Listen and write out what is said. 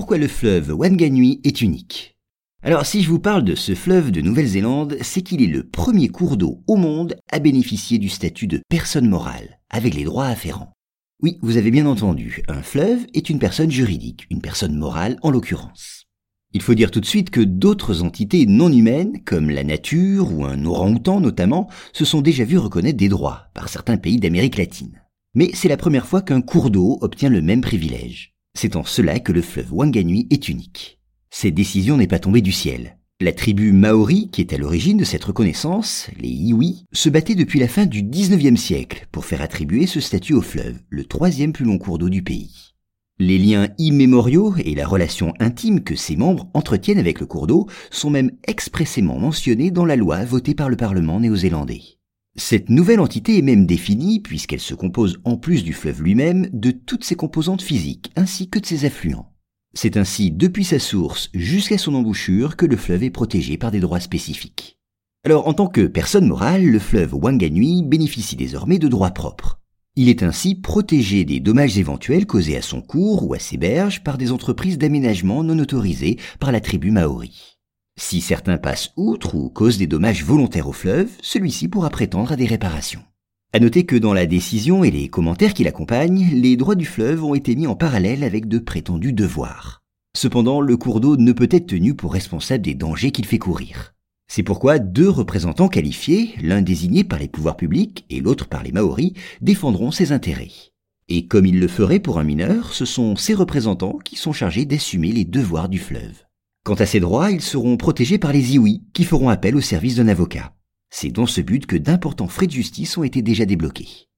pourquoi le fleuve Wanganui est unique. Alors si je vous parle de ce fleuve de Nouvelle-Zélande, c'est qu'il est le premier cours d'eau au monde à bénéficier du statut de personne morale, avec les droits afférents. Oui, vous avez bien entendu, un fleuve est une personne juridique, une personne morale en l'occurrence. Il faut dire tout de suite que d'autres entités non humaines, comme la nature ou un orang-outan notamment, se sont déjà vues reconnaître des droits par certains pays d'Amérique latine. Mais c'est la première fois qu'un cours d'eau obtient le même privilège. C'est en cela que le fleuve Wanganui est unique. Cette décision n'est pas tombée du ciel. La tribu maori, qui est à l'origine de cette reconnaissance, les Iwi, se battait depuis la fin du 19e siècle pour faire attribuer ce statut au fleuve, le troisième plus long cours d'eau du pays. Les liens immémoriaux et la relation intime que ses membres entretiennent avec le cours d'eau sont même expressément mentionnés dans la loi votée par le Parlement néo-zélandais. Cette nouvelle entité est même définie, puisqu'elle se compose en plus du fleuve lui-même, de toutes ses composantes physiques ainsi que de ses affluents. C'est ainsi depuis sa source jusqu'à son embouchure que le fleuve est protégé par des droits spécifiques. Alors en tant que personne morale, le fleuve Wanganui bénéficie désormais de droits propres. Il est ainsi protégé des dommages éventuels causés à son cours ou à ses berges par des entreprises d'aménagement non autorisées par la tribu maori. Si certains passent outre ou causent des dommages volontaires au fleuve, celui-ci pourra prétendre à des réparations. À noter que dans la décision et les commentaires qui l'accompagnent, les droits du fleuve ont été mis en parallèle avec de prétendus devoirs. Cependant, le cours d'eau ne peut être tenu pour responsable des dangers qu'il fait courir. C'est pourquoi deux représentants qualifiés, l'un désigné par les pouvoirs publics et l'autre par les Maoris, défendront ses intérêts. Et comme ils le feraient pour un mineur, ce sont ces représentants qui sont chargés d'assumer les devoirs du fleuve. Quant à ces droits, ils seront protégés par les Iwi, qui feront appel au service d'un avocat. C'est dans ce but que d'importants frais de justice ont été déjà débloqués.